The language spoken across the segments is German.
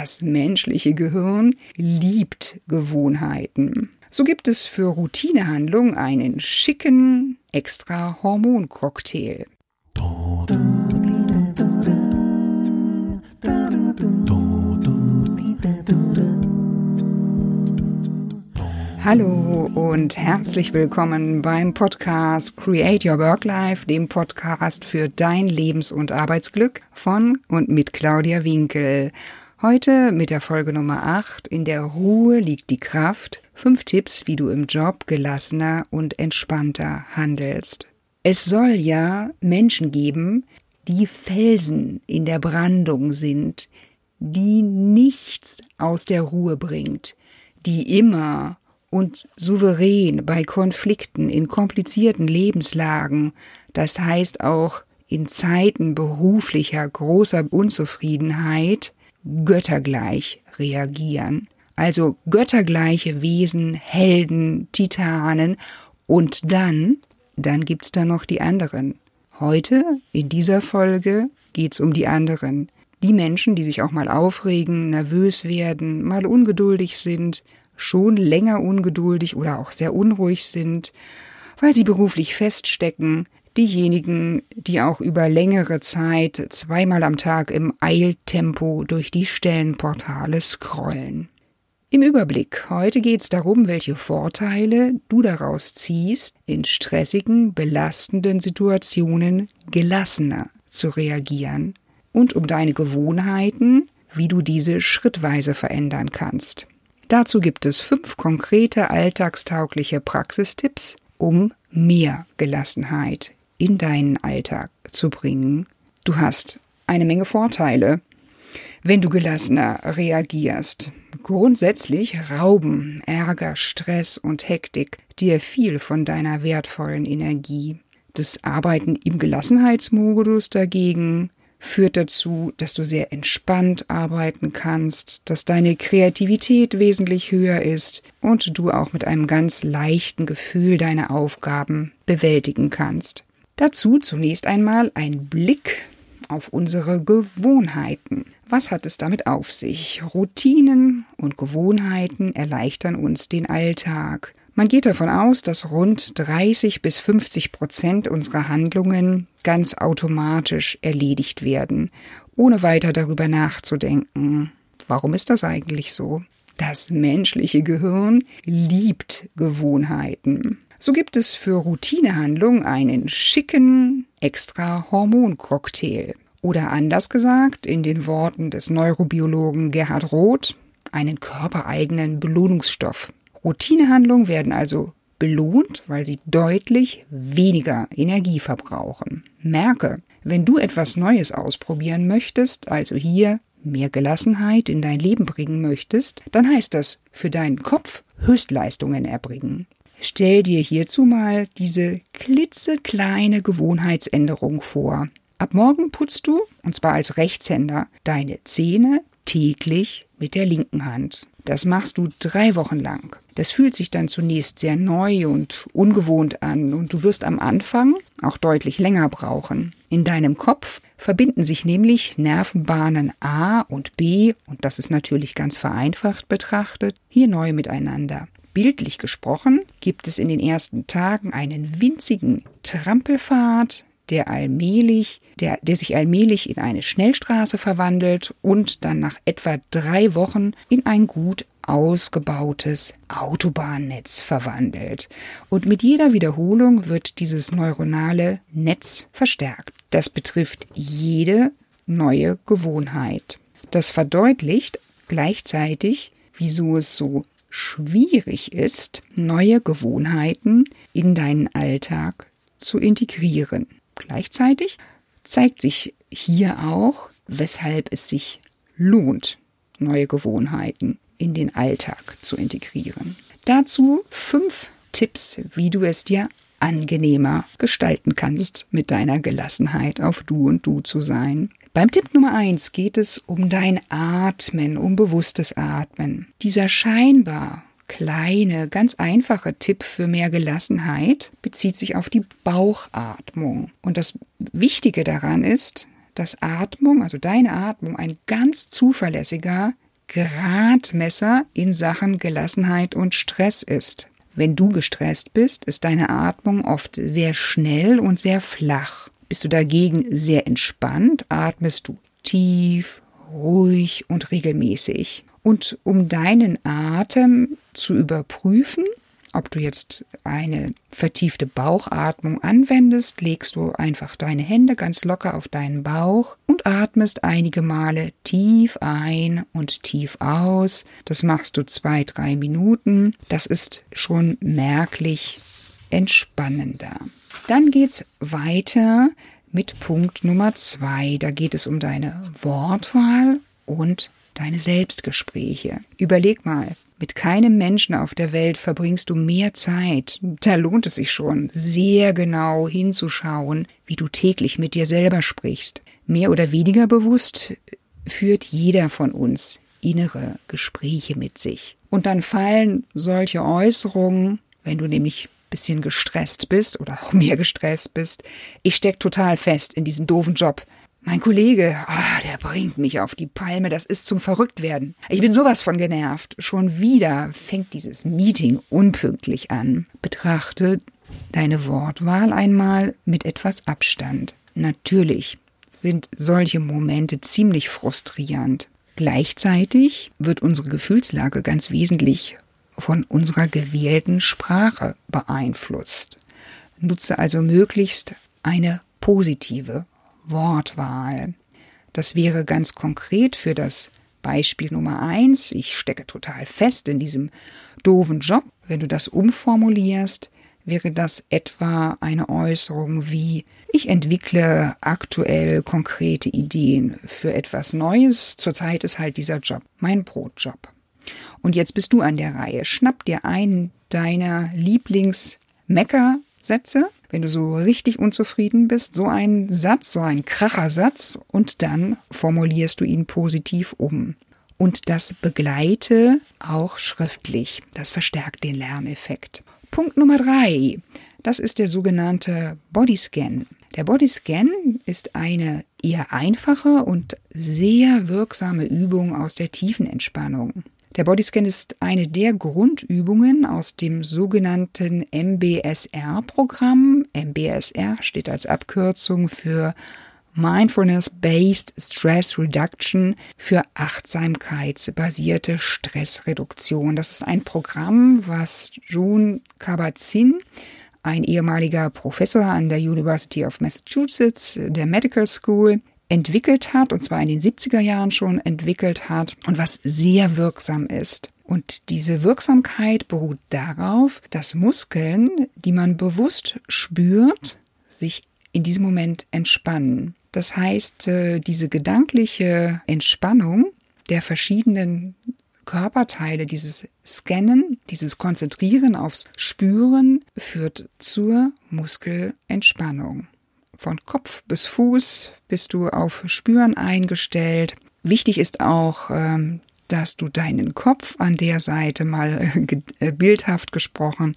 Das menschliche Gehirn liebt Gewohnheiten. So gibt es für Routinehandlungen einen schicken extra Hormoncocktail. Hallo und herzlich willkommen beim Podcast Create Your Work Life, dem Podcast für dein Lebens- und Arbeitsglück von und mit Claudia Winkel. Heute mit der Folge Nummer 8. In der Ruhe liegt die Kraft. Fünf Tipps, wie du im Job gelassener und entspannter handelst. Es soll ja Menschen geben, die Felsen in der Brandung sind, die nichts aus der Ruhe bringt, die immer und souverän bei Konflikten in komplizierten Lebenslagen, das heißt auch in Zeiten beruflicher großer Unzufriedenheit, göttergleich reagieren. Also göttergleiche Wesen, Helden, Titanen und dann, dann gibt's da noch die anderen. Heute, in dieser Folge, geht's um die anderen. Die Menschen, die sich auch mal aufregen, nervös werden, mal ungeduldig sind, schon länger ungeduldig oder auch sehr unruhig sind, weil sie beruflich feststecken, diejenigen, die auch über längere Zeit zweimal am Tag im Eiltempo durch die Stellenportale scrollen. Im Überblick, heute geht es darum, welche Vorteile du daraus ziehst, in stressigen, belastenden Situationen gelassener zu reagieren und um deine Gewohnheiten, wie du diese schrittweise verändern kannst. Dazu gibt es fünf konkrete alltagstaugliche Praxistipps, um mehr Gelassenheit in deinen Alltag zu bringen. Du hast eine Menge Vorteile, wenn du gelassener reagierst. Grundsätzlich rauben Ärger, Stress und Hektik dir viel von deiner wertvollen Energie. Das Arbeiten im Gelassenheitsmodus dagegen führt dazu, dass du sehr entspannt arbeiten kannst, dass deine Kreativität wesentlich höher ist und du auch mit einem ganz leichten Gefühl deine Aufgaben bewältigen kannst. Dazu zunächst einmal ein Blick auf unsere Gewohnheiten. Was hat es damit auf sich? Routinen und Gewohnheiten erleichtern uns den Alltag. Man geht davon aus, dass rund 30 bis 50 Prozent unserer Handlungen ganz automatisch erledigt werden, ohne weiter darüber nachzudenken. Warum ist das eigentlich so? Das menschliche Gehirn liebt Gewohnheiten. So gibt es für Routinehandlungen einen schicken extra Hormoncocktail. Oder anders gesagt, in den Worten des Neurobiologen Gerhard Roth, einen körpereigenen Belohnungsstoff. Routinehandlungen werden also belohnt, weil sie deutlich weniger Energie verbrauchen. Merke, wenn du etwas Neues ausprobieren möchtest, also hier mehr Gelassenheit in dein Leben bringen möchtest, dann heißt das für deinen Kopf Höchstleistungen erbringen. Stell dir hierzu mal diese klitzekleine Gewohnheitsänderung vor. Ab morgen putzt du, und zwar als Rechtshänder, deine Zähne täglich mit der linken Hand. Das machst du drei Wochen lang. Das fühlt sich dann zunächst sehr neu und ungewohnt an und du wirst am Anfang auch deutlich länger brauchen. In deinem Kopf verbinden sich nämlich Nervenbahnen A und B, und das ist natürlich ganz vereinfacht betrachtet, hier neu miteinander. Bildlich gesprochen gibt es in den ersten Tagen einen winzigen Trampelpfad, der allmählich, der, der sich allmählich in eine Schnellstraße verwandelt und dann nach etwa drei Wochen in ein gut ausgebautes Autobahnnetz verwandelt. Und mit jeder Wiederholung wird dieses neuronale Netz verstärkt. Das betrifft jede neue Gewohnheit. Das verdeutlicht gleichzeitig, wieso es so schwierig ist, neue Gewohnheiten in deinen Alltag zu integrieren. Gleichzeitig zeigt sich hier auch, weshalb es sich lohnt, neue Gewohnheiten in den Alltag zu integrieren. Dazu fünf Tipps, wie du es dir angenehmer gestalten kannst, mit deiner Gelassenheit auf Du und Du zu sein. Beim Tipp Nummer eins geht es um dein Atmen, um bewusstes Atmen. Dieser scheinbar kleine, ganz einfache Tipp für mehr Gelassenheit bezieht sich auf die Bauchatmung. Und das Wichtige daran ist, dass Atmung, also deine Atmung, ein ganz zuverlässiger Gradmesser in Sachen Gelassenheit und Stress ist. Wenn du gestresst bist, ist deine Atmung oft sehr schnell und sehr flach. Bist du dagegen sehr entspannt, atmest du tief, ruhig und regelmäßig. Und um deinen Atem zu überprüfen, ob du jetzt eine vertiefte Bauchatmung anwendest, legst du einfach deine Hände ganz locker auf deinen Bauch und atmest einige Male tief ein und tief aus. Das machst du zwei, drei Minuten. Das ist schon merklich entspannender. Dann geht's weiter mit Punkt Nummer zwei. Da geht es um deine Wortwahl und deine Selbstgespräche. Überleg mal, mit keinem Menschen auf der Welt verbringst du mehr Zeit. Da lohnt es sich schon, sehr genau hinzuschauen, wie du täglich mit dir selber sprichst. Mehr oder weniger bewusst führt jeder von uns innere Gespräche mit sich. Und dann fallen solche Äußerungen, wenn du nämlich bisschen gestresst bist oder auch mehr gestresst bist. Ich steck total fest in diesem doofen Job. Mein Kollege, oh, der bringt mich auf die Palme, das ist zum Verrücktwerden. Ich bin sowas von genervt. Schon wieder fängt dieses Meeting unpünktlich an. Betrachte deine Wortwahl einmal mit etwas Abstand. Natürlich sind solche Momente ziemlich frustrierend. Gleichzeitig wird unsere Gefühlslage ganz wesentlich von unserer gewählten Sprache beeinflusst. Nutze also möglichst eine positive Wortwahl. Das wäre ganz konkret für das Beispiel Nummer eins. Ich stecke total fest in diesem doofen Job. Wenn du das umformulierst, wäre das etwa eine Äußerung wie ich entwickle aktuell konkrete Ideen für etwas Neues. Zurzeit ist halt dieser Job mein Brotjob. Und jetzt bist du an der Reihe. Schnapp dir einen deiner Lieblings-Mecker-Sätze wenn du so richtig unzufrieden bist, so einen Satz, so einen Krachersatz und dann formulierst du ihn positiv um. Und das begleite auch schriftlich. Das verstärkt den Lerneffekt. Punkt Nummer drei. Das ist der sogenannte Bodyscan. Der Bodyscan ist eine eher einfache und sehr wirksame Übung aus der tiefen Entspannung. Der Bodyscan ist eine der Grundübungen aus dem sogenannten MBSR-Programm. MBSR steht als Abkürzung für Mindfulness-Based Stress Reduction für achtsamkeitsbasierte Stressreduktion. Das ist ein Programm, was June Kabat-Zinn, ein ehemaliger Professor an der University of Massachusetts, der Medical School, entwickelt hat, und zwar in den 70er Jahren schon entwickelt hat und was sehr wirksam ist. Und diese Wirksamkeit beruht darauf, dass Muskeln, die man bewusst spürt, sich in diesem Moment entspannen. Das heißt, äh, diese gedankliche Entspannung der verschiedenen Körperteile, dieses Scannen, dieses Konzentrieren aufs Spüren führt zur Muskelentspannung. Von Kopf bis Fuß bist du auf Spüren eingestellt. Wichtig ist auch, ähm, dass du deinen Kopf an der Seite mal äh, bildhaft gesprochen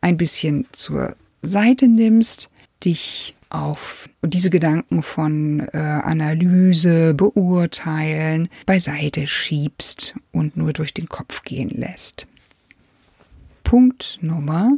ein bisschen zur Seite nimmst, dich auf diese Gedanken von äh, Analyse, Beurteilen beiseite schiebst und nur durch den Kopf gehen lässt. Punkt Nummer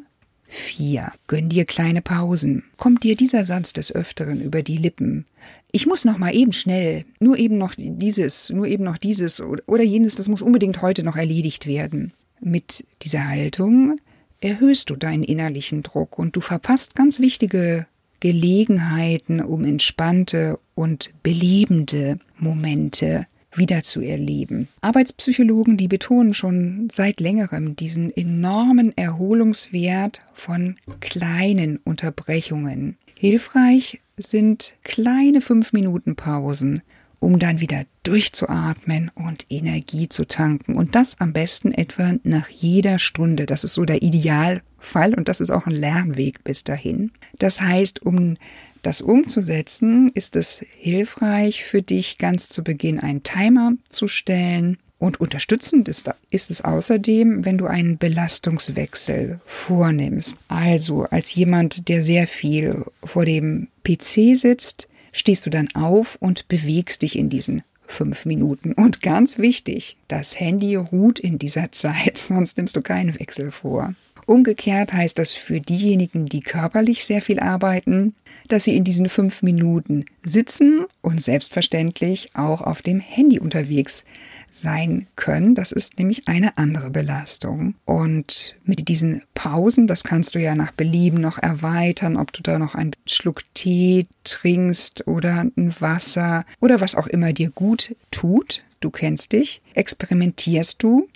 4. Gönn dir kleine Pausen. Kommt dir dieser Satz des Öfteren über die Lippen? Ich muss noch mal eben schnell, nur eben noch dieses, nur eben noch dieses oder jenes, das muss unbedingt heute noch erledigt werden. Mit dieser Haltung erhöhst du deinen innerlichen Druck und du verpasst ganz wichtige Gelegenheiten, um entspannte und belebende Momente wieder zu erleben. Arbeitspsychologen, die betonen schon seit längerem diesen enormen Erholungswert von kleinen Unterbrechungen. Hilfreich sind kleine fünf Minuten Pausen, um dann wieder durchzuatmen und Energie zu tanken. Und das am besten etwa nach jeder Stunde. Das ist so der Idealfall und das ist auch ein Lernweg bis dahin. Das heißt, um das umzusetzen, ist es hilfreich für dich ganz zu Beginn einen Timer zu stellen. Und unterstützend ist, ist es außerdem, wenn du einen Belastungswechsel vornimmst. Also als jemand, der sehr viel vor dem PC sitzt, stehst du dann auf und bewegst dich in diesen fünf Minuten. Und ganz wichtig, das Handy ruht in dieser Zeit, sonst nimmst du keinen Wechsel vor. Umgekehrt heißt das für diejenigen, die körperlich sehr viel arbeiten, dass sie in diesen fünf Minuten sitzen und selbstverständlich auch auf dem Handy unterwegs sein können. Das ist nämlich eine andere Belastung. Und mit diesen Pausen, das kannst du ja nach Belieben noch erweitern, ob du da noch einen Schluck Tee trinkst oder ein Wasser oder was auch immer dir gut tut. Du kennst dich, experimentierst du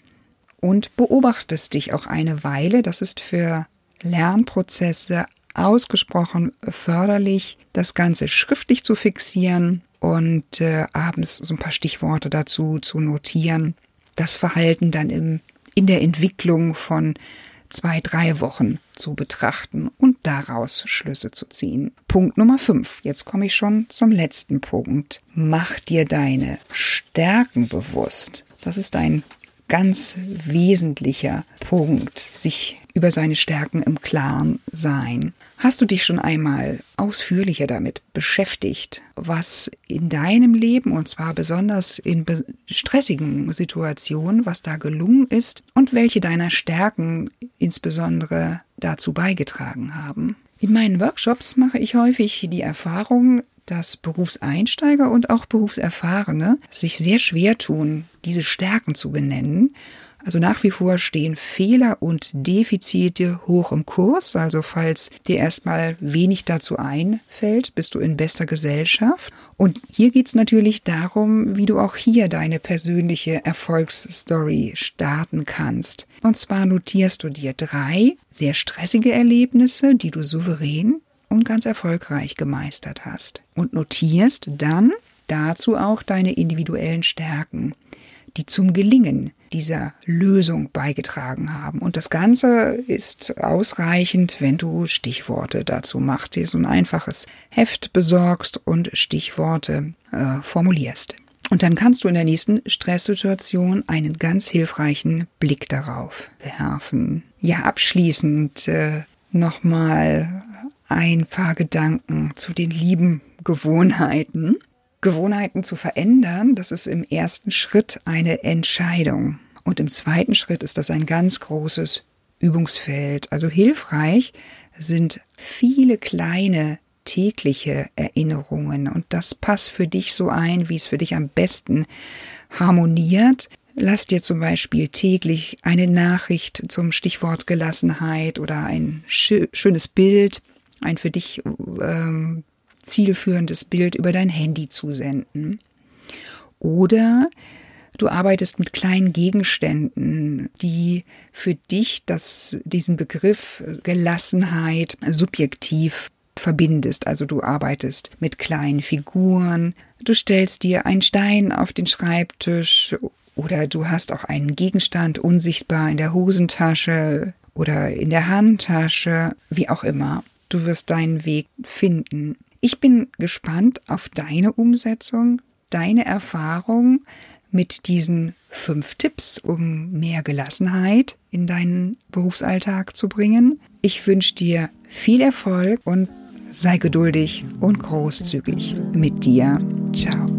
und beobachtest dich auch eine Weile. Das ist für Lernprozesse ausgesprochen förderlich, das Ganze schriftlich zu fixieren und äh, abends so ein paar Stichworte dazu zu notieren. Das Verhalten dann im, in der Entwicklung von zwei, drei Wochen zu betrachten und daraus Schlüsse zu ziehen. Punkt Nummer fünf. Jetzt komme ich schon zum letzten Punkt. Mach dir deine Stärken bewusst. Das ist ein ganz wesentlicher Punkt, sich über seine Stärken im Klaren sein. Hast du dich schon einmal ausführlicher damit beschäftigt, was in deinem Leben, und zwar besonders in stressigen Situationen, was da gelungen ist und welche deiner Stärken insbesondere dazu beigetragen haben? In meinen Workshops mache ich häufig die Erfahrung, dass Berufseinsteiger und auch Berufserfahrene sich sehr schwer tun, diese Stärken zu benennen also nach wie vor stehen Fehler und Defizite hoch im Kurs. Also falls dir erstmal wenig dazu einfällt, bist du in bester Gesellschaft. Und hier geht es natürlich darum, wie du auch hier deine persönliche Erfolgsstory starten kannst. Und zwar notierst du dir drei sehr stressige Erlebnisse, die du souverän und ganz erfolgreich gemeistert hast. Und notierst dann dazu auch deine individuellen Stärken die zum Gelingen dieser Lösung beigetragen haben. Und das Ganze ist ausreichend, wenn du Stichworte dazu machst, dir so ein einfaches Heft besorgst und Stichworte äh, formulierst. Und dann kannst du in der nächsten Stresssituation einen ganz hilfreichen Blick darauf werfen. Ja, abschließend äh, nochmal ein paar Gedanken zu den lieben Gewohnheiten. Gewohnheiten zu verändern, das ist im ersten Schritt eine Entscheidung. Und im zweiten Schritt ist das ein ganz großes Übungsfeld. Also hilfreich sind viele kleine tägliche Erinnerungen und das passt für dich so ein, wie es für dich am besten harmoniert. Lass dir zum Beispiel täglich eine Nachricht zum Stichwort Gelassenheit oder ein schönes Bild, ein für dich ähm, zielführendes Bild über dein Handy zusenden. Oder du arbeitest mit kleinen Gegenständen, die für dich das, diesen Begriff Gelassenheit subjektiv verbindest. Also du arbeitest mit kleinen Figuren, du stellst dir einen Stein auf den Schreibtisch oder du hast auch einen Gegenstand unsichtbar in der Hosentasche oder in der Handtasche, wie auch immer. Du wirst deinen Weg finden. Ich bin gespannt auf deine Umsetzung, deine Erfahrung mit diesen fünf Tipps, um mehr Gelassenheit in deinen Berufsalltag zu bringen. Ich wünsche dir viel Erfolg und sei geduldig und großzügig mit dir. Ciao.